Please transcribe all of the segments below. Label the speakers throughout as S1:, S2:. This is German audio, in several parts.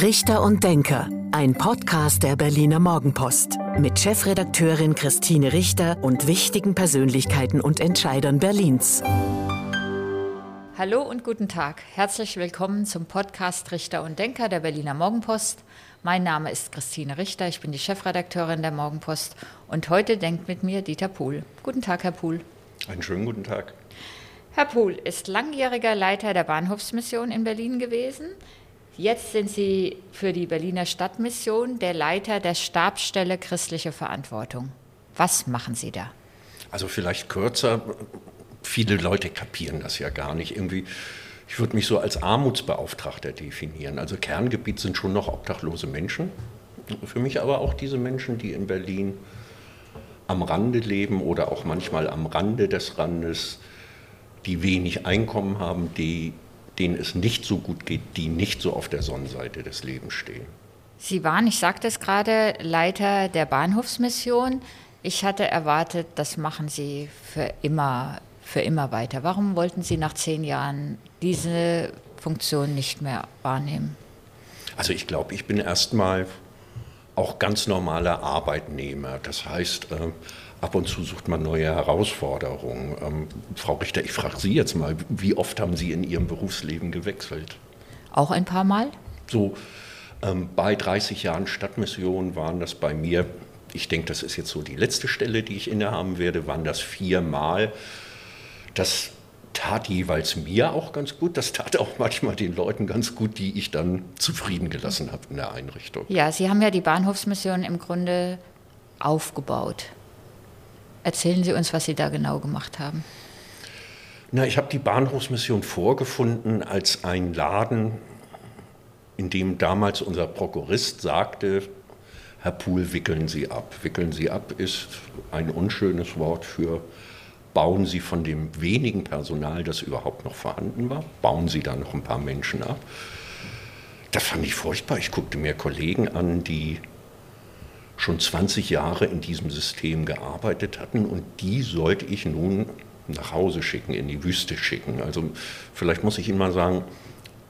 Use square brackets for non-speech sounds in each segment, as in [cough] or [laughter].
S1: Richter und Denker, ein Podcast der Berliner Morgenpost mit Chefredakteurin Christine Richter und wichtigen Persönlichkeiten und Entscheidern Berlins.
S2: Hallo und guten Tag. Herzlich willkommen zum Podcast Richter und Denker der Berliner Morgenpost. Mein Name ist Christine Richter, ich bin die Chefredakteurin der Morgenpost und heute denkt mit mir Dieter Pohl. Guten Tag, Herr Pohl.
S3: Einen schönen guten Tag.
S2: Herr Pohl ist langjähriger Leiter der Bahnhofsmission in Berlin gewesen. Jetzt sind Sie für die Berliner Stadtmission der Leiter der Stabsstelle Christliche Verantwortung. Was machen Sie da?
S3: Also vielleicht kürzer. Viele Leute kapieren das ja gar nicht. Irgendwie, ich würde mich so als Armutsbeauftragter definieren. Also Kerngebiet sind schon noch obdachlose Menschen. Für mich aber auch diese Menschen, die in Berlin am Rande leben oder auch manchmal am Rande des Randes, die wenig Einkommen haben, die denen es nicht so gut geht, die nicht so auf der Sonnenseite des Lebens stehen.
S2: Sie waren, ich sagte es gerade, Leiter der Bahnhofsmission. Ich hatte erwartet, das machen Sie für immer, für immer weiter. Warum wollten Sie nach zehn Jahren diese Funktion nicht mehr wahrnehmen?
S3: Also ich glaube, ich bin erstmal auch ganz normaler Arbeitnehmer. Das heißt, äh, ab und zu sucht man neue Herausforderungen. Ähm, Frau Richter, ich frage Sie jetzt mal, wie oft haben Sie in Ihrem Berufsleben gewechselt?
S2: Auch ein paar Mal?
S3: So ähm, bei 30 Jahren Stadtmission waren das bei mir, ich denke, das ist jetzt so die letzte Stelle, die ich innehaben werde, waren das viermal. Das tat jeweils mir auch ganz gut. Das tat auch manchmal den Leuten ganz gut, die ich dann zufrieden gelassen habe in der Einrichtung.
S2: Ja, Sie haben ja die Bahnhofsmission im Grunde aufgebaut. Erzählen Sie uns, was Sie da genau gemacht haben.
S3: Na, ich habe die Bahnhofsmission vorgefunden als ein Laden, in dem damals unser Prokurist sagte, Herr Pohl, wickeln Sie ab. Wickeln Sie ab ist ein unschönes Wort für bauen Sie von dem wenigen Personal, das überhaupt noch vorhanden war, bauen Sie da noch ein paar Menschen ab. Das fand ich furchtbar. Ich guckte mir Kollegen an, die schon 20 Jahre in diesem System gearbeitet hatten und die sollte ich nun nach Hause schicken, in die Wüste schicken. Also vielleicht muss ich Ihnen mal sagen,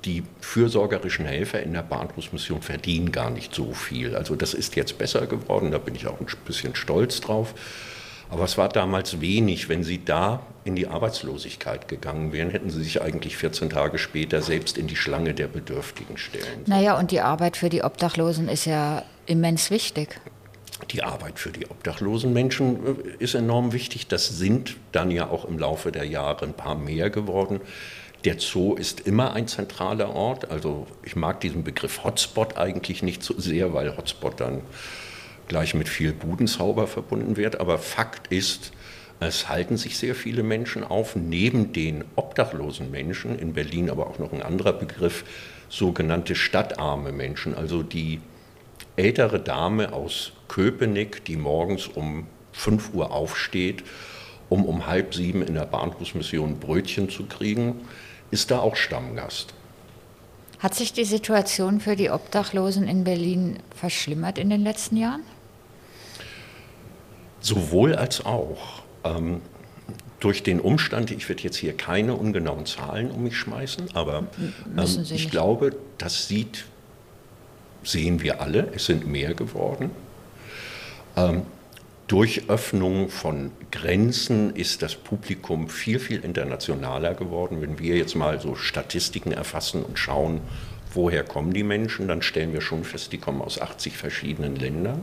S3: die fürsorgerischen Helfer in der Bahnhofsmission verdienen gar nicht so viel. Also das ist jetzt besser geworden, da bin ich auch ein bisschen stolz drauf. Aber es war damals wenig. Wenn Sie da in die Arbeitslosigkeit gegangen wären, hätten Sie sich eigentlich 14 Tage später selbst in die Schlange der Bedürftigen stellen.
S2: Naja, und die Arbeit für die Obdachlosen ist ja immens wichtig
S3: die Arbeit für die obdachlosen Menschen äh, ist enorm wichtig. Das sind dann ja auch im Laufe der Jahre ein paar mehr geworden. Der Zoo ist immer ein zentraler Ort. Also ich mag diesen Begriff Hotspot eigentlich nicht so sehr, weil Hotspot dann gleich mit viel Budenzauber verbunden wird. Aber Fakt ist, es halten sich sehr viele Menschen auf, neben den obdachlosen Menschen, in Berlin aber auch noch ein anderer Begriff, sogenannte stadtarme Menschen, also die ältere Dame aus Köpenick, die morgens um 5 Uhr aufsteht, um um halb sieben in der Bahnhofsmission Brötchen zu kriegen, ist da auch Stammgast.
S2: Hat sich die Situation für die Obdachlosen in Berlin verschlimmert in den letzten Jahren?
S3: Sowohl als auch. Ähm, durch den Umstand, ich werde jetzt hier keine ungenauen Zahlen um mich schmeißen, aber ähm, ich glaube, das sieht sehen wir alle, es sind mehr geworden. Ähm, durch Öffnung von Grenzen ist das Publikum viel, viel internationaler geworden. Wenn wir jetzt mal so Statistiken erfassen und schauen, woher kommen die Menschen, dann stellen wir schon fest, die kommen aus 80 verschiedenen Ländern.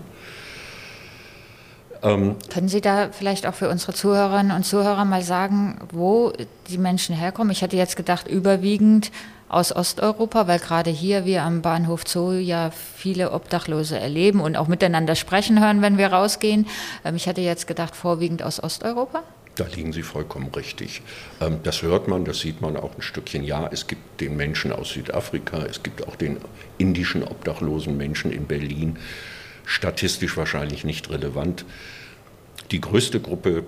S2: Ähm, Können Sie da vielleicht auch für unsere Zuhörerinnen und Zuhörer mal sagen, wo die Menschen herkommen? Ich hätte jetzt gedacht, überwiegend aus Osteuropa, weil gerade hier wir am Bahnhof Zoo ja viele Obdachlose erleben und auch miteinander sprechen hören, wenn wir rausgehen. Ähm, ich hatte jetzt gedacht, vorwiegend aus Osteuropa.
S3: Da liegen Sie vollkommen richtig. Ähm, das hört man, das sieht man auch ein Stückchen. Ja, es gibt den Menschen aus Südafrika, es gibt auch den indischen obdachlosen Menschen in Berlin. Statistisch wahrscheinlich nicht relevant. Die größte Gruppe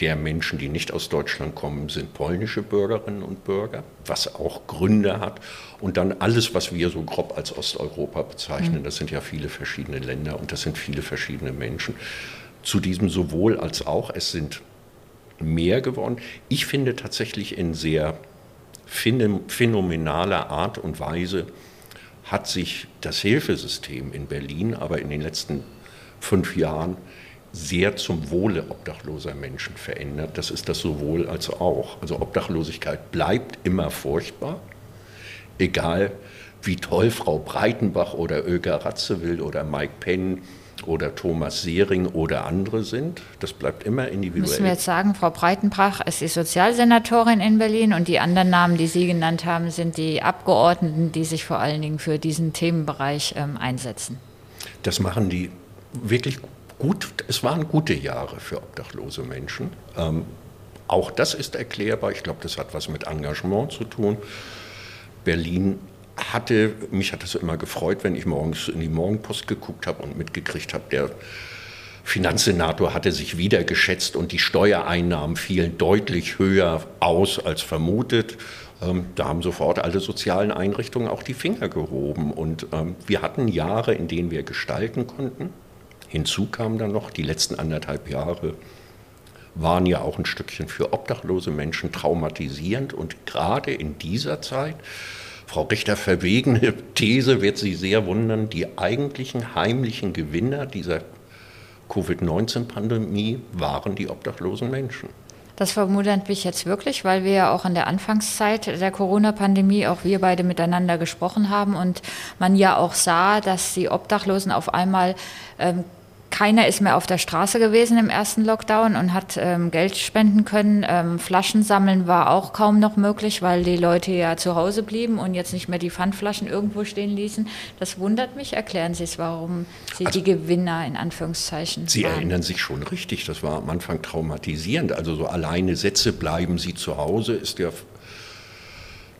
S3: der Menschen, die nicht aus Deutschland kommen, sind polnische Bürgerinnen und Bürger, was auch Gründe hat. Und dann alles, was wir so grob als Osteuropa bezeichnen, mhm. das sind ja viele verschiedene Länder und das sind viele verschiedene Menschen. Zu diesem sowohl als auch, es sind mehr geworden. Ich finde tatsächlich in sehr phänomenaler Art und Weise hat sich das Hilfesystem in Berlin aber in den letzten fünf Jahren sehr zum Wohle obdachloser Menschen verändert. Das ist das sowohl als auch. Also Obdachlosigkeit bleibt immer furchtbar, egal wie toll Frau Breitenbach oder Öger Ratzewill oder Mike Penn oder Thomas Sehring oder andere sind. Das bleibt immer individuell.
S2: Müssen wir jetzt sagen, Frau Breitenbach ist die Sozialsenatorin in Berlin und die anderen Namen, die Sie genannt haben, sind die Abgeordneten, die sich vor allen Dingen für diesen Themenbereich ähm, einsetzen.
S3: Das machen die wirklich gut. Es waren gute Jahre für obdachlose Menschen. Ähm, auch das ist erklärbar. Ich glaube, das hat was mit Engagement zu tun. Berlin hatte, mich hat es immer gefreut, wenn ich morgens in die Morgenpost geguckt habe und mitgekriegt habe, der Finanzsenator hatte sich wieder geschätzt und die Steuereinnahmen fielen deutlich höher aus als vermutet. Ähm, da haben sofort alle sozialen Einrichtungen auch die Finger gehoben. Und ähm, wir hatten Jahre, in denen wir gestalten konnten. Hinzu kam dann noch, die letzten anderthalb Jahre waren ja auch ein Stückchen für obdachlose Menschen traumatisierend. Und gerade in dieser Zeit Frau Richter verwegene [laughs] These wird Sie sehr wundern, die eigentlichen heimlichen Gewinner dieser Covid-19-Pandemie waren die obdachlosen Menschen.
S2: Das vermutet mich jetzt wirklich, weil wir ja auch in der Anfangszeit der Corona-Pandemie auch wir beide miteinander gesprochen haben und man ja auch sah, dass die Obdachlosen auf einmal ähm, keiner ist mehr auf der Straße gewesen im ersten Lockdown und hat ähm, Geld spenden können. Ähm, Flaschen sammeln war auch kaum noch möglich, weil die Leute ja zu Hause blieben und jetzt nicht mehr die Pfandflaschen irgendwo stehen ließen. Das wundert mich. Erklären Sie es, warum Sie also, die Gewinner in Anführungszeichen
S3: Sie waren. erinnern sich schon richtig. Das war am Anfang traumatisierend. Also so alleine Sätze bleiben Sie zu Hause ist ja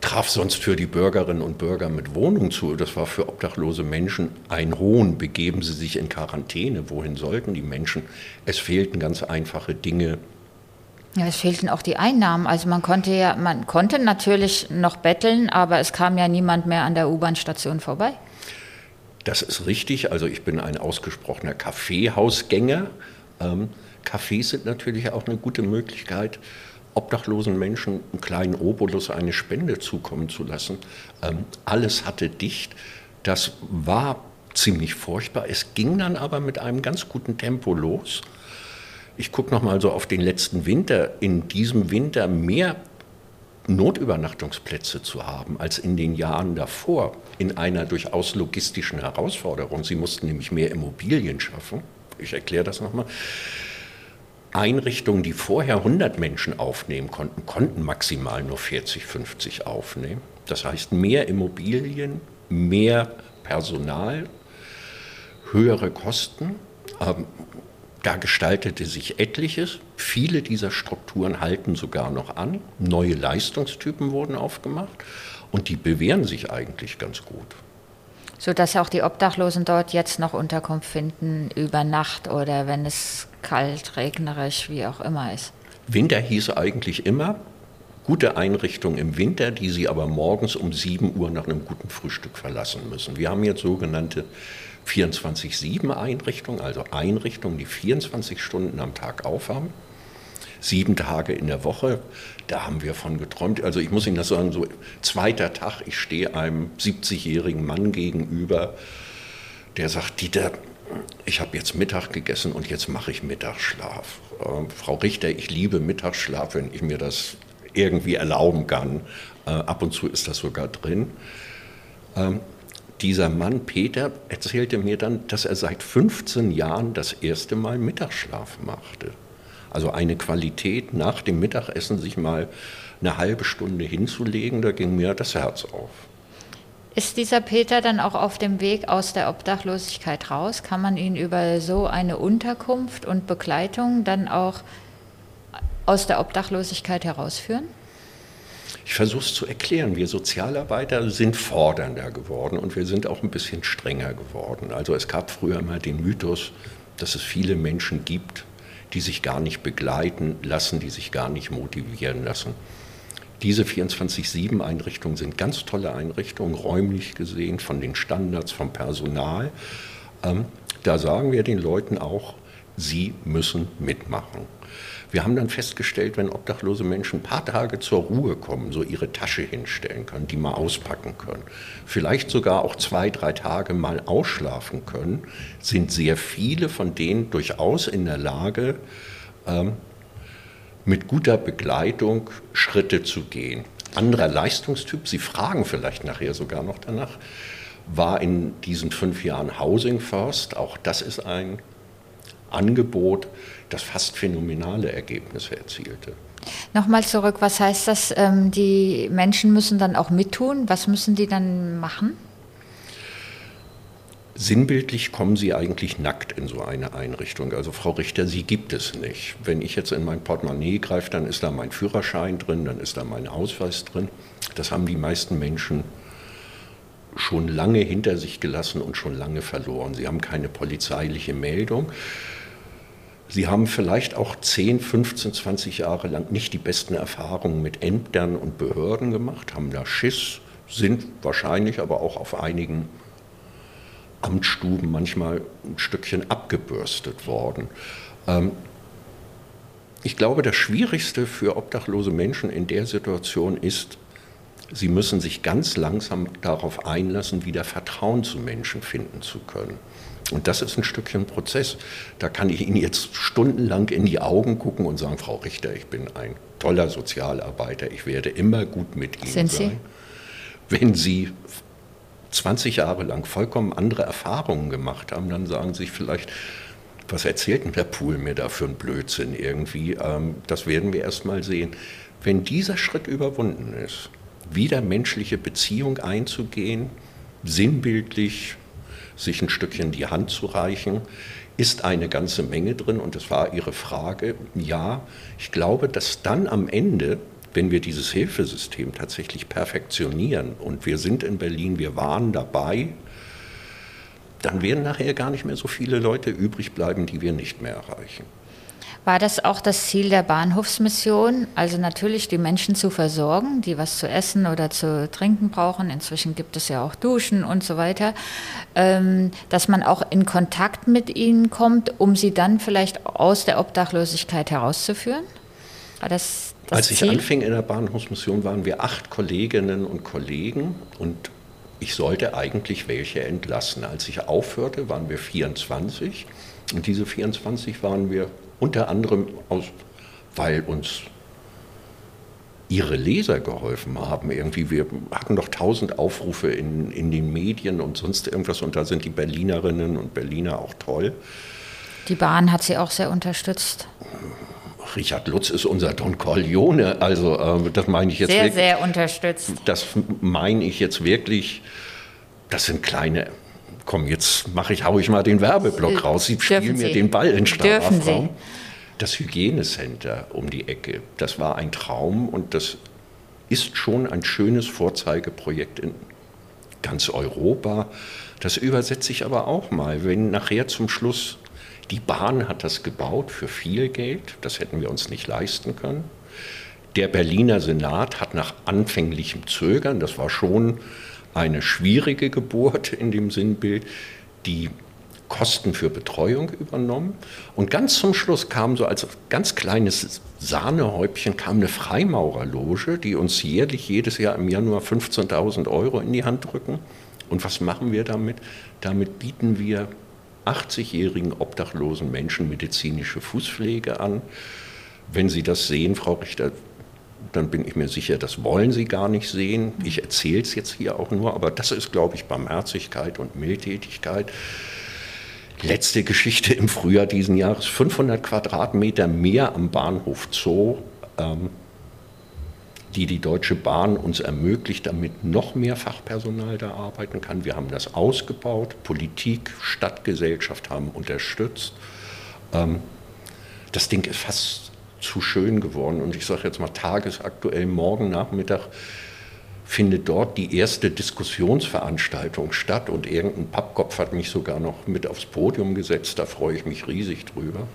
S3: traf sonst für die Bürgerinnen und Bürger mit Wohnung zu. Das war für obdachlose Menschen ein Hohn. Begeben sie sich in Quarantäne. Wohin sollten die Menschen? Es fehlten ganz einfache Dinge.
S2: Ja, es fehlten auch die Einnahmen. Also man konnte ja, man konnte natürlich noch betteln, aber es kam ja niemand mehr an der U-Bahn-Station vorbei.
S3: Das ist richtig. Also ich bin ein ausgesprochener Kaffeehausgänger. Ähm, Cafés sind natürlich auch eine gute Möglichkeit, obdachlosen Menschen einen kleinen Obolus, eine Spende zukommen zu lassen. Ähm, alles hatte dicht. Das war ziemlich furchtbar. Es ging dann aber mit einem ganz guten Tempo los. Ich gucke noch mal so auf den letzten Winter. In diesem Winter mehr Notübernachtungsplätze zu haben als in den Jahren davor, in einer durchaus logistischen Herausforderung. Sie mussten nämlich mehr Immobilien schaffen. Ich erkläre das nochmal. Einrichtungen, die vorher 100 Menschen aufnehmen konnten, konnten maximal nur 40, 50 aufnehmen. Das heißt, mehr Immobilien, mehr Personal, höhere Kosten. Ähm, da gestaltete sich etliches. Viele dieser Strukturen halten sogar noch an. Neue Leistungstypen wurden aufgemacht und die bewähren sich eigentlich ganz gut
S2: sodass auch die Obdachlosen dort jetzt noch Unterkunft finden über Nacht oder wenn es kalt, regnerisch, wie auch immer ist.
S3: Winter hieß eigentlich immer gute Einrichtung im Winter, die Sie aber morgens um 7 Uhr nach einem guten Frühstück verlassen müssen. Wir haben jetzt sogenannte 24-7-Einrichtungen, also Einrichtungen, die 24 Stunden am Tag aufhaben sieben Tage in der Woche. Da haben wir von geträumt. Also ich muss Ihnen das sagen, so zweiter Tag, ich stehe einem 70-jährigen Mann gegenüber, der sagt, Dieter, ich habe jetzt Mittag gegessen und jetzt mache ich Mittagsschlaf. Äh, Frau Richter, ich liebe Mittagsschlaf, wenn ich mir das irgendwie erlauben kann. Äh, ab und zu ist das sogar drin. Ähm, dieser Mann, Peter, erzählte mir dann, dass er seit 15 Jahren das erste Mal Mittagsschlaf machte. Also eine Qualität nach dem Mittagessen sich mal eine halbe Stunde hinzulegen, da ging mir das Herz auf.
S2: Ist dieser Peter dann auch auf dem Weg aus der Obdachlosigkeit raus? Kann man ihn über so eine Unterkunft und Begleitung dann auch aus der Obdachlosigkeit herausführen?
S3: Ich versuche es zu erklären. Wir Sozialarbeiter sind fordernder geworden und wir sind auch ein bisschen strenger geworden. Also es gab früher mal den Mythos, dass es viele Menschen gibt, die sich gar nicht begleiten lassen, die sich gar nicht motivieren lassen. Diese 24-7-Einrichtungen sind ganz tolle Einrichtungen, räumlich gesehen, von den Standards, vom Personal. Ähm, da sagen wir den Leuten auch, sie müssen mitmachen. Wir haben dann festgestellt, wenn obdachlose Menschen ein paar Tage zur Ruhe kommen, so ihre Tasche hinstellen können, die mal auspacken können, vielleicht sogar auch zwei, drei Tage mal ausschlafen können, sind sehr viele von denen durchaus in der Lage, ähm, mit guter Begleitung Schritte zu gehen. Anderer Leistungstyp, Sie fragen vielleicht nachher sogar noch danach, war in diesen fünf Jahren Housing First. Auch das ist ein Angebot, das fast phänomenale Ergebnisse erzielte.
S2: Nochmal zurück, was heißt das? Ähm, die Menschen müssen dann auch mittun. Was müssen die dann machen?
S3: Sinnbildlich kommen Sie eigentlich nackt in so eine Einrichtung. Also Frau Richter, Sie gibt es nicht. Wenn ich jetzt in mein Portemonnaie greife, dann ist da mein Führerschein drin, dann ist da mein Ausweis drin. Das haben die meisten Menschen schon lange hinter sich gelassen und schon lange verloren. Sie haben keine polizeiliche Meldung. Sie haben vielleicht auch 10, 15, 20 Jahre lang nicht die besten Erfahrungen mit Ämtern und Behörden gemacht, haben da Schiss, sind wahrscheinlich aber auch auf einigen Amtsstuben manchmal ein Stückchen abgebürstet worden. Ähm, ich glaube, das Schwierigste für obdachlose Menschen in der Situation ist, sie müssen sich ganz langsam darauf einlassen, wieder Vertrauen zu Menschen finden zu können. Und das ist ein Stückchen Prozess. Da kann ich Ihnen jetzt stundenlang in die Augen gucken und sagen, Frau Richter, ich bin ein toller Sozialarbeiter, ich werde immer gut mit Ihnen
S2: Sind
S3: sein. Sie? Wenn Sie 20 Jahre lang vollkommen andere Erfahrungen gemacht haben, dann sagen sich vielleicht, was erzählt denn der Pool mir da für einen Blödsinn irgendwie? Ähm, das werden wir erst mal sehen. Wenn dieser Schritt überwunden ist, wieder menschliche Beziehung einzugehen, sinnbildlich sich ein Stückchen die Hand zu reichen, ist eine ganze Menge drin. Und das war Ihre Frage. Ja, ich glaube, dass dann am Ende, wenn wir dieses Hilfesystem tatsächlich perfektionieren, und wir sind in Berlin, wir waren dabei, dann werden nachher gar nicht mehr so viele Leute übrig bleiben, die wir nicht mehr erreichen.
S2: War das auch das Ziel der Bahnhofsmission? Also natürlich die Menschen zu versorgen, die was zu essen oder zu trinken brauchen. Inzwischen gibt es ja auch Duschen und so weiter. Ähm, dass man auch in Kontakt mit ihnen kommt, um sie dann vielleicht aus der Obdachlosigkeit herauszuführen?
S3: War das das Als ich Ziel? anfing in der Bahnhofsmission, waren wir acht Kolleginnen und Kollegen und ich sollte eigentlich welche entlassen. Als ich aufhörte, waren wir 24 und diese 24 waren wir unter anderem, aus, weil uns ihre Leser geholfen haben. Irgendwie, wir hatten doch tausend Aufrufe in, in den Medien und sonst irgendwas und da sind die Berlinerinnen und Berliner auch toll.
S2: Die Bahn hat sie auch sehr unterstützt.
S3: Richard Lutz ist unser Don Corleone, also äh, das meine ich jetzt
S2: sehr,
S3: wirklich.
S2: Sehr, sehr unterstützt.
S3: Das meine ich jetzt wirklich, das sind kleine komm, jetzt mache ich, hau ich mal den Werbeblock raus. Sie spielen mir den Ball in Strafraum. Das Hygienecenter um die Ecke, das war ein Traum und das ist schon ein schönes Vorzeigeprojekt in ganz Europa. Das übersetze ich aber auch mal, wenn nachher zum Schluss die Bahn hat das gebaut für viel Geld, das hätten wir uns nicht leisten können. Der Berliner Senat hat nach anfänglichem Zögern, das war schon eine schwierige Geburt in dem Sinnbild, die Kosten für Betreuung übernommen. Und ganz zum Schluss kam so als ganz kleines Sahnehäubchen kam eine Freimaurerloge, die uns jährlich jedes Jahr im Januar 15.000 Euro in die Hand drücken. Und was machen wir damit? Damit bieten wir 80-jährigen obdachlosen Menschen medizinische Fußpflege an. Wenn Sie das sehen, Frau Richter, dann bin ich mir sicher, das wollen Sie gar nicht sehen. Ich erzähle es jetzt hier auch nur, aber das ist, glaube ich, Barmherzigkeit und Mildtätigkeit. Letzte Geschichte im Frühjahr diesen Jahres, 500 Quadratmeter mehr am Bahnhof Zoo, ähm, die die Deutsche Bahn uns ermöglicht, damit noch mehr Fachpersonal da arbeiten kann. Wir haben das ausgebaut, Politik, Stadtgesellschaft haben unterstützt. Ähm, das Ding ist fast zu schön geworden. Und ich sage jetzt mal tagesaktuell, morgen Nachmittag findet dort die erste Diskussionsveranstaltung statt und irgendein Pappkopf hat mich sogar noch mit aufs Podium gesetzt, da freue ich mich riesig drüber.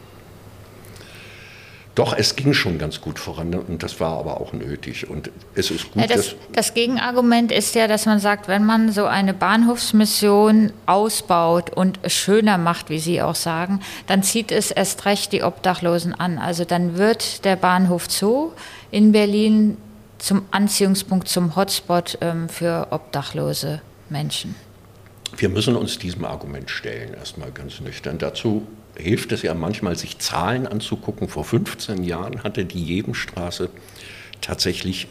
S3: Doch, es ging schon ganz gut voran und das war aber auch nötig. Und es ist gut,
S2: ja, das, das, Gegenargument ist ja, dass man sagt, wenn man so eine Bahnhofsmission ausbaut und schöner macht, wie Sie auch sagen, dann zieht es erst recht die Obdachlosen an. Also dann wird der Bahnhof Zoo in Berlin zum Anziehungspunkt, zum Hotspot ähm, für obdachlose Menschen.
S3: Wir müssen uns diesem Argument stellen, erstmal ganz nüchtern. Dazu hilft es ja manchmal, sich Zahlen anzugucken. Vor 15 Jahren hatte die Jebenstraße tatsächlich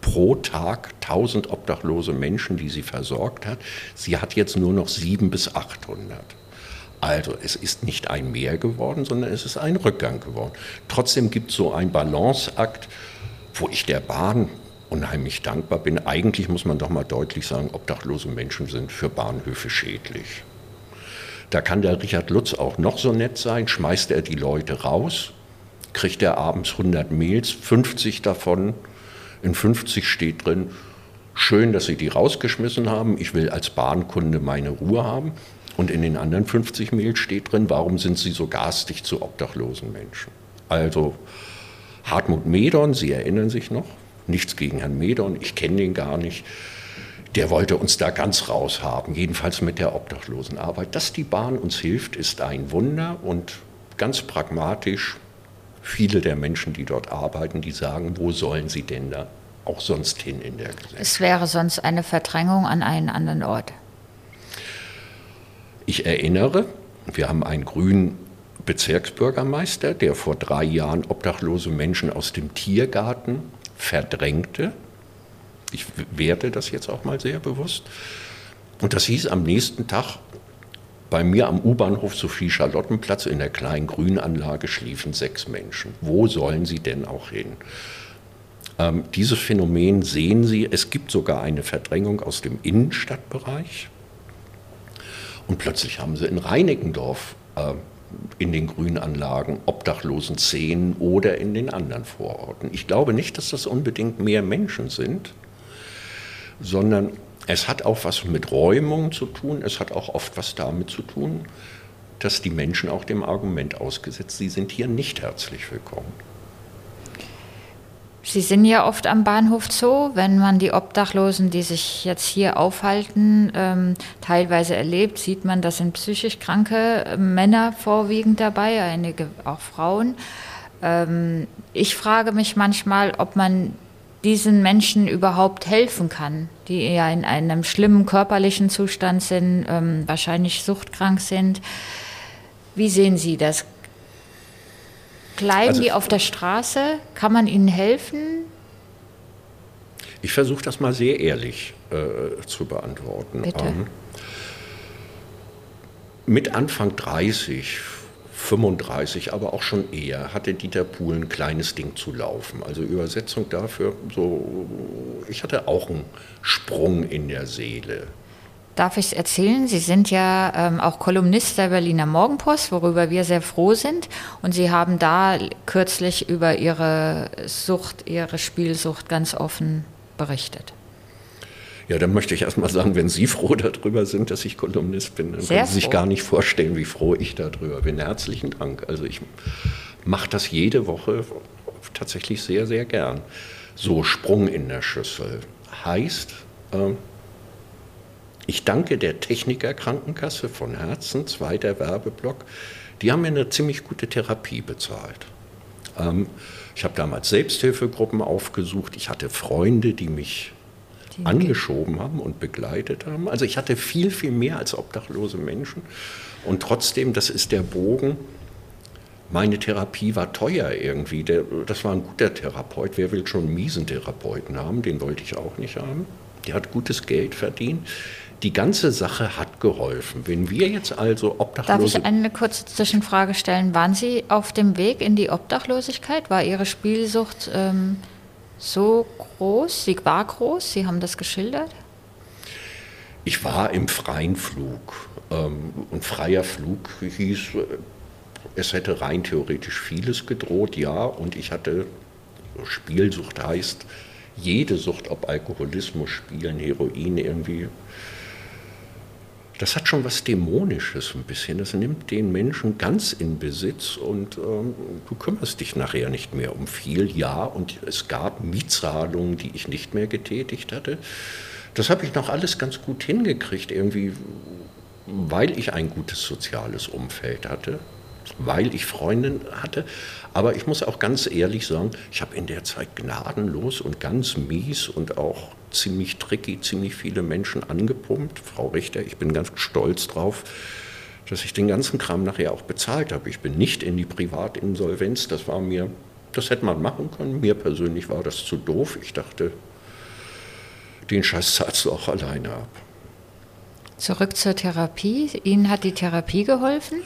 S3: pro Tag 1000 obdachlose Menschen, die sie versorgt hat. Sie hat jetzt nur noch 700 bis 800. Also es ist nicht ein Mehr geworden, sondern es ist ein Rückgang geworden. Trotzdem gibt es so einen Balanceakt, wo ich der Bahn unheimlich dankbar bin. Eigentlich muss man doch mal deutlich sagen, obdachlose Menschen sind für Bahnhöfe schädlich. Da kann der Richard Lutz auch noch so nett sein, schmeißt er die Leute raus, kriegt er abends 100 Mails, 50 davon, in 50 steht drin, schön, dass Sie die rausgeschmissen haben, ich will als Bahnkunde meine Ruhe haben. Und in den anderen 50 Mails steht drin, warum sind Sie so garstig zu obdachlosen Menschen? Also Hartmut Medon, Sie erinnern sich noch, nichts gegen Herrn Medon, ich kenne den gar nicht der wollte uns da ganz raushaben, jedenfalls mit der Obdachlosenarbeit. Dass die Bahn uns hilft, ist ein Wunder und ganz pragmatisch, viele der Menschen, die dort arbeiten, die sagen, wo sollen sie denn da auch sonst hin in der Gesellschaft?
S2: Es wäre sonst eine Verdrängung an einen anderen Ort.
S3: Ich erinnere, wir haben einen grünen Bezirksbürgermeister, der vor drei Jahren obdachlose Menschen aus dem Tiergarten verdrängte ich werte das jetzt auch mal sehr bewusst. Und das hieß am nächsten Tag, bei mir am U-Bahnhof Sophie-Charlottenplatz in der kleinen Grünanlage schliefen sechs Menschen. Wo sollen sie denn auch hin? Ähm, dieses Phänomen sehen Sie. Es gibt sogar eine Verdrängung aus dem Innenstadtbereich. Und plötzlich haben Sie in Reinickendorf äh, in den Grünanlagen obdachlosen Szenen oder in den anderen Vororten. Ich glaube nicht, dass das unbedingt mehr Menschen sind, sondern es hat auch was mit Räumung zu tun, es hat auch oft was damit zu tun, dass die Menschen auch dem Argument ausgesetzt, sie sind hier nicht herzlich willkommen.
S2: Sie sind ja oft am Bahnhof Zoo, wenn man die Obdachlosen, die sich jetzt hier aufhalten, ähm, teilweise erlebt, sieht man, das sind psychisch kranke Männer vorwiegend dabei, einige auch Frauen. Ähm, ich frage mich manchmal, ob man diesen Menschen überhaupt helfen kann, die ja in einem schlimmen körperlichen Zustand sind, ähm, wahrscheinlich suchtkrank sind. Wie sehen Sie das? Bleiben also, die auf der Straße? Kann man ihnen helfen?
S3: Ich versuche das mal sehr ehrlich äh, zu beantworten.
S2: Bitte. Ähm,
S3: mit Anfang 30 35, aber auch schon eher, hatte Dieter Puhl ein kleines Ding zu laufen. Also Übersetzung dafür, so, ich hatte auch einen Sprung in der Seele.
S2: Darf ich es erzählen? Sie sind ja ähm, auch Kolumnist der Berliner Morgenpost, worüber wir sehr froh sind. Und Sie haben da kürzlich über Ihre Sucht, Ihre Spielsucht ganz offen berichtet.
S3: Ja, dann möchte ich erst mal sagen, wenn Sie froh darüber sind, dass ich Kolumnist bin, dann sehr können Sie sich gar nicht vorstellen, wie froh ich darüber bin. Herzlichen Dank. Also ich mache das jede Woche tatsächlich sehr, sehr gern. So Sprung in der Schüssel heißt, äh, ich danke der Techniker Krankenkasse von Herzen, zweiter Werbeblock. Die haben mir eine ziemlich gute Therapie bezahlt. Ähm, ich habe damals Selbsthilfegruppen aufgesucht. Ich hatte Freunde, die mich die angeschoben haben und begleitet haben. Also ich hatte viel, viel mehr als obdachlose Menschen. Und trotzdem, das ist der Bogen, meine Therapie war teuer irgendwie. Der, das war ein guter Therapeut. Wer will schon einen miesen Therapeuten haben? Den wollte ich auch nicht haben. Der hat gutes Geld verdient. Die ganze Sache hat geholfen. Wenn wir jetzt also Obdachlose...
S2: Darf ich eine kurze Zwischenfrage stellen? Waren Sie auf dem Weg in die Obdachlosigkeit? War Ihre Spielsucht... Ähm so groß? Sie war groß, Sie haben das geschildert?
S3: Ich war im freien Flug. Ähm, und freier Flug hieß, es hätte rein theoretisch vieles gedroht, ja. Und ich hatte, Spielsucht heißt, jede Sucht, ob Alkoholismus, Spielen, Heroin irgendwie, das hat schon was Dämonisches ein bisschen. Das nimmt den Menschen ganz in Besitz und ähm, du kümmerst dich nachher nicht mehr um viel. Ja, und es gab Mietzahlungen, die ich nicht mehr getätigt hatte. Das habe ich noch alles ganz gut hingekriegt, irgendwie, weil ich ein gutes soziales Umfeld hatte, weil ich Freundinnen hatte. Aber ich muss auch ganz ehrlich sagen, ich habe in der Zeit gnadenlos und ganz mies und auch ziemlich tricky, ziemlich viele Menschen angepumpt. Frau Richter, ich bin ganz stolz drauf, dass ich den ganzen Kram nachher auch bezahlt habe. Ich bin nicht in die Privatinsolvenz, das war mir, das hätte man machen können. Mir persönlich war das zu doof. Ich dachte, den Scheiß zahlst du auch alleine ab.
S2: Zurück zur Therapie. Ihnen hat die Therapie geholfen?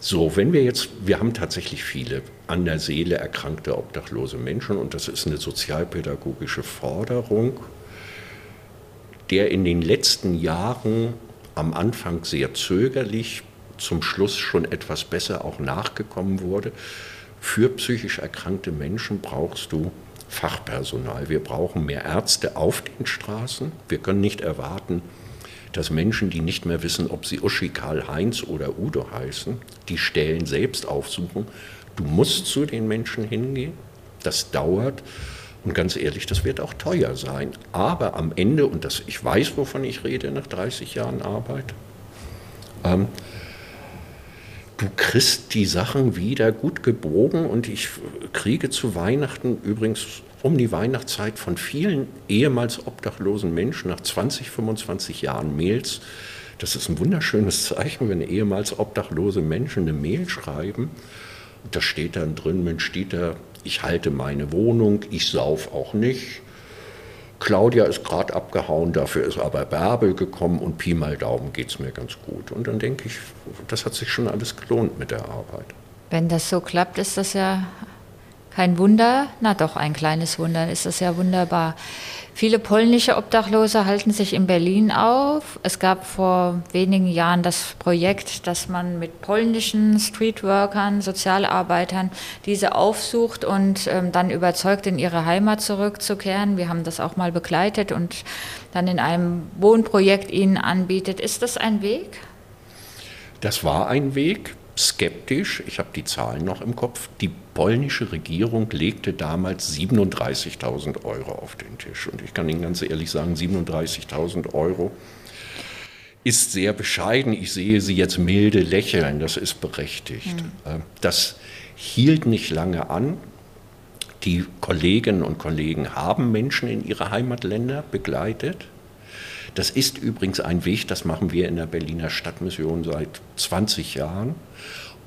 S3: So, wenn wir jetzt, wir haben tatsächlich viele an der Seele erkrankte obdachlose Menschen und das ist eine sozialpädagogische Forderung der in den letzten Jahren am Anfang sehr zögerlich, zum Schluss schon etwas besser auch nachgekommen wurde. Für psychisch erkrankte Menschen brauchst du Fachpersonal. Wir brauchen mehr Ärzte auf den Straßen. Wir können nicht erwarten, dass Menschen, die nicht mehr wissen, ob sie Uschi, Karl, Heinz oder Udo heißen, die Stellen selbst aufsuchen. Du musst zu den Menschen hingehen. Das dauert. Und ganz ehrlich, das wird auch teuer sein. Aber am Ende, und das, ich weiß, wovon ich rede nach 30 Jahren Arbeit, ähm, du kriegst die Sachen wieder gut gebogen und ich kriege zu Weihnachten übrigens um die Weihnachtszeit von vielen ehemals obdachlosen Menschen nach 20, 25 Jahren Mails. Das ist ein wunderschönes Zeichen, wenn ehemals obdachlose Menschen eine Mail schreiben. Da steht dann drin, Mensch, Dieter, ich halte meine Wohnung, ich sauf auch nicht. Claudia ist gerade abgehauen, dafür ist aber Bärbel gekommen und Pi mal Daumen geht es mir ganz gut. Und dann denke ich, das hat sich schon alles gelohnt mit der Arbeit.
S2: Wenn das so klappt, ist das ja kein Wunder. Na doch, ein kleines Wunder ist das ja wunderbar. Viele polnische Obdachlose halten sich in Berlin auf. Es gab vor wenigen Jahren das Projekt, dass man mit polnischen Streetworkern, Sozialarbeitern diese aufsucht und ähm, dann überzeugt, in ihre Heimat zurückzukehren. Wir haben das auch mal begleitet und dann in einem Wohnprojekt ihnen anbietet. Ist das ein Weg?
S3: Das war ein Weg skeptisch. Ich habe die Zahlen noch im Kopf. Die polnische Regierung legte damals 37.000 Euro auf den Tisch. Und ich kann Ihnen ganz ehrlich sagen, 37.000 Euro ist sehr bescheiden. Ich sehe Sie jetzt milde lächeln, das ist berechtigt. Mhm. Das hielt nicht lange an. Die Kolleginnen und Kollegen haben Menschen in ihre Heimatländer begleitet. Das ist übrigens ein Weg, das machen wir in der Berliner Stadtmission seit 20 Jahren.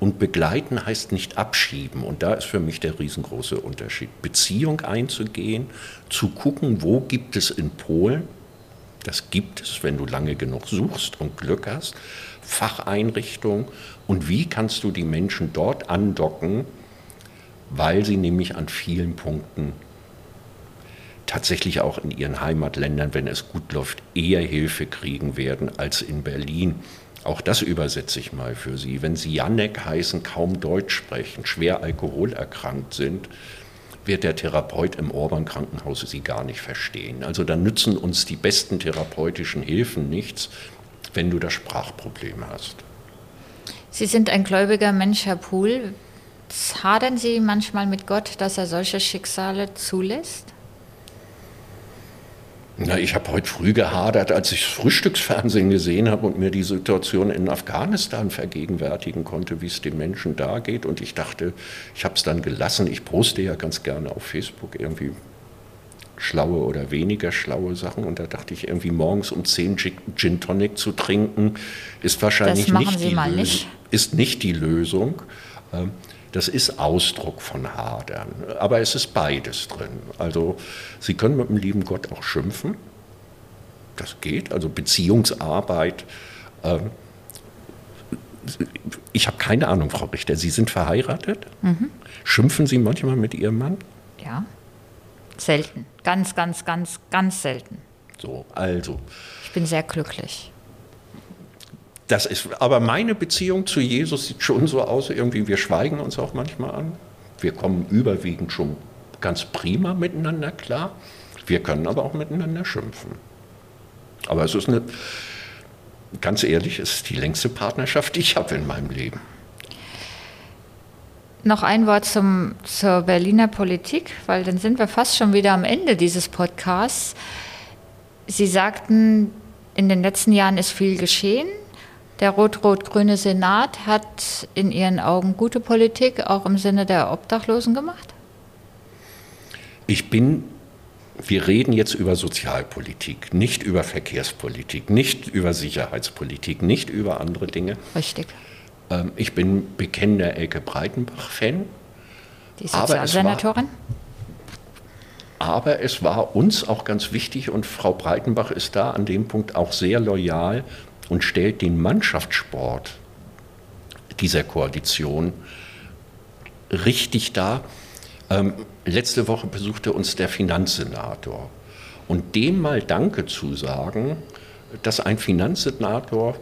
S3: Und begleiten heißt nicht abschieben. Und da ist für mich der riesengroße Unterschied. Beziehung einzugehen, zu gucken, wo gibt es in Polen, das gibt es, wenn du lange genug suchst und Glück hast, Facheinrichtungen und wie kannst du die Menschen dort andocken, weil sie nämlich an vielen Punkten tatsächlich auch in ihren Heimatländern, wenn es gut läuft, eher Hilfe kriegen werden als in Berlin. Auch das übersetze ich mal für Sie. Wenn Sie Janek heißen, kaum Deutsch sprechen, schwer alkoholerkrankt sind, wird der Therapeut im Orban Krankenhaus Sie gar nicht verstehen. Also dann nützen uns die besten therapeutischen Hilfen nichts, wenn du das Sprachproblem hast.
S2: Sie sind ein gläubiger Mensch, Herr Pohl. Hadern Sie manchmal mit Gott, dass er solche Schicksale zulässt?
S3: Na, ich habe heute früh gehadert, als ich Frühstücksfernsehen gesehen habe und mir die Situation in Afghanistan vergegenwärtigen konnte, wie es den Menschen da geht. Und ich dachte, ich habe es dann gelassen. Ich poste ja ganz gerne auf Facebook irgendwie schlaue oder weniger schlaue Sachen. Und da dachte ich, irgendwie morgens um 10 Gin Tonic zu trinken, ist wahrscheinlich nicht die, nicht. Ist nicht die Lösung. Das ist Ausdruck von Hadern. Aber es ist beides drin. Also Sie können mit dem lieben Gott auch schimpfen. Das geht. Also Beziehungsarbeit. Ähm, ich habe keine Ahnung, Frau Richter. Sie sind verheiratet? Mhm. Schimpfen Sie manchmal mit Ihrem Mann?
S2: Ja. Selten. Ganz, ganz, ganz, ganz selten.
S3: So, also.
S2: Ich bin sehr glücklich.
S3: Das ist, aber meine Beziehung zu Jesus sieht schon so aus, irgendwie, wir schweigen uns auch manchmal an. Wir kommen überwiegend schon ganz prima miteinander klar. Wir können aber auch miteinander schimpfen. Aber es ist eine, ganz ehrlich, es ist die längste Partnerschaft, die ich habe in meinem Leben.
S2: Noch ein Wort zum, zur Berliner Politik, weil dann sind wir fast schon wieder am Ende dieses Podcasts. Sie sagten, in den letzten Jahren ist viel geschehen. Der rot-rot-grüne Senat hat in Ihren Augen gute Politik auch im Sinne der Obdachlosen gemacht?
S3: Ich bin, wir reden jetzt über Sozialpolitik, nicht über Verkehrspolitik, nicht über Sicherheitspolitik, nicht über andere Dinge.
S2: Richtig.
S3: Ähm, ich bin bekennender Elke Breitenbach-Fan.
S2: Die Sozialsenatorin?
S3: Aber es war uns auch ganz wichtig und Frau Breitenbach ist da an dem Punkt auch sehr loyal und stellt den Mannschaftssport dieser Koalition richtig dar. Ähm, letzte Woche besuchte uns der Finanzsenator. Und dem mal Danke zu sagen, dass ein Finanzsenator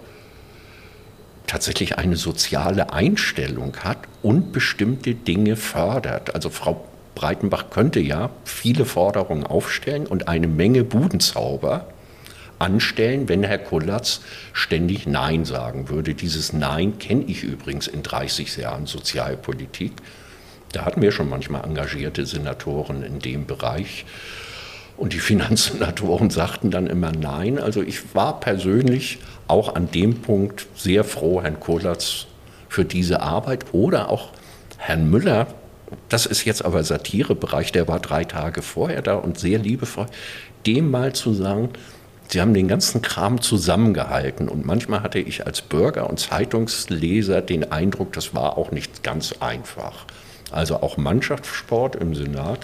S3: tatsächlich eine soziale Einstellung hat und bestimmte Dinge fördert. Also Frau Breitenbach könnte ja viele Forderungen aufstellen und eine Menge Budenzauber anstellen, wenn Herr Kullatz ständig Nein sagen würde. Dieses Nein kenne ich übrigens in 30 Jahren Sozialpolitik. Da hatten wir schon manchmal engagierte Senatoren in dem Bereich. Und die [laughs] Finanzsenatoren sagten dann immer Nein. Also ich war persönlich auch an dem Punkt sehr froh, Herrn Kohlatz für diese Arbeit oder auch Herrn Müller. Das ist jetzt aber Satirebereich, der war drei Tage vorher da und sehr liebevoll, dem mal zu sagen, Sie haben den ganzen Kram zusammengehalten und manchmal hatte ich als Bürger und Zeitungsleser den Eindruck, das war auch nicht ganz einfach. Also auch Mannschaftssport im Senat,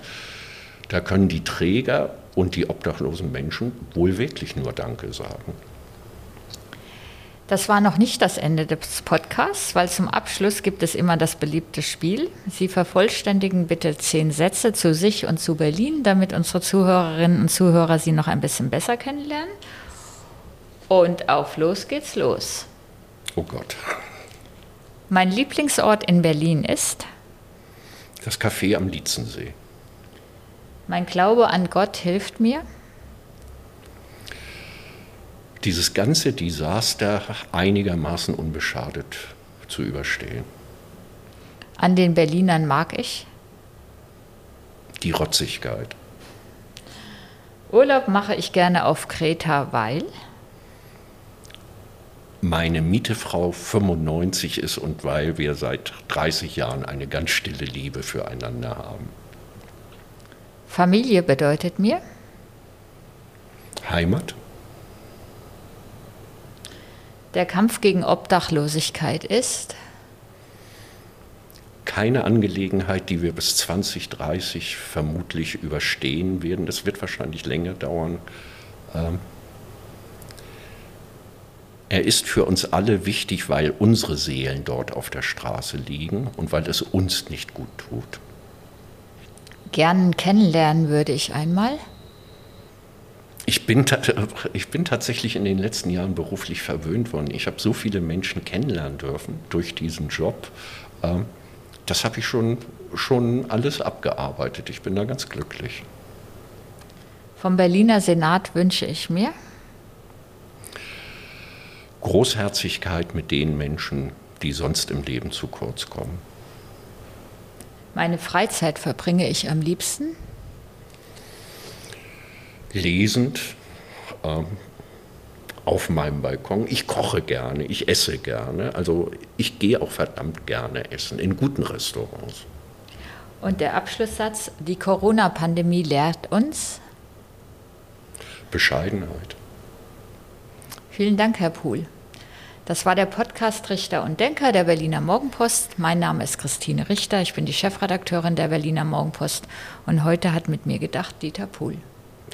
S3: da können die Träger und die obdachlosen Menschen wohl wirklich nur Danke sagen.
S2: Das war noch nicht das Ende des Podcasts, weil zum Abschluss gibt es immer das beliebte Spiel. Sie vervollständigen bitte zehn Sätze zu sich und zu Berlin, damit unsere Zuhörerinnen und Zuhörer Sie noch ein bisschen besser kennenlernen. Und auf los geht's los.
S3: Oh Gott.
S2: Mein Lieblingsort in Berlin ist?
S3: Das Café am Lietzensee.
S2: Mein Glaube an Gott hilft mir?
S3: Dieses ganze Desaster einigermaßen unbeschadet zu überstehen.
S2: An den Berlinern mag ich?
S3: Die Rotzigkeit.
S2: Urlaub mache ich gerne auf Kreta, weil?
S3: Meine Mietefrau 95 ist und weil wir seit 30 Jahren eine ganz stille Liebe füreinander haben.
S2: Familie bedeutet mir?
S3: Heimat.
S2: Der Kampf gegen Obdachlosigkeit ist?
S3: Keine Angelegenheit, die wir bis 2030 vermutlich überstehen werden. Das wird wahrscheinlich länger dauern. Ähm, er ist für uns alle wichtig, weil unsere Seelen dort auf der Straße liegen und weil es uns nicht gut tut.
S2: Gern kennenlernen würde ich einmal.
S3: Ich bin, ich bin tatsächlich in den letzten Jahren beruflich verwöhnt worden. Ich habe so viele Menschen kennenlernen dürfen durch diesen Job. Ähm, das habe ich schon, schon alles abgearbeitet. Ich bin da ganz glücklich.
S2: Vom Berliner Senat wünsche ich mir
S3: Großherzigkeit mit den Menschen, die sonst im Leben zu kurz kommen.
S2: Meine Freizeit verbringe ich am liebsten
S3: lesend ähm, auf meinem Balkon. Ich koche gerne, ich esse gerne. Also ich gehe auch verdammt gerne essen in guten Restaurants.
S2: Und der Abschlusssatz, die Corona-Pandemie lehrt uns?
S3: Bescheidenheit.
S2: Vielen Dank, Herr Pohl. Das war der Podcast Richter und Denker der Berliner Morgenpost. Mein Name ist Christine Richter, ich bin die Chefredakteurin der Berliner Morgenpost und heute hat mit mir gedacht Dieter Pohl.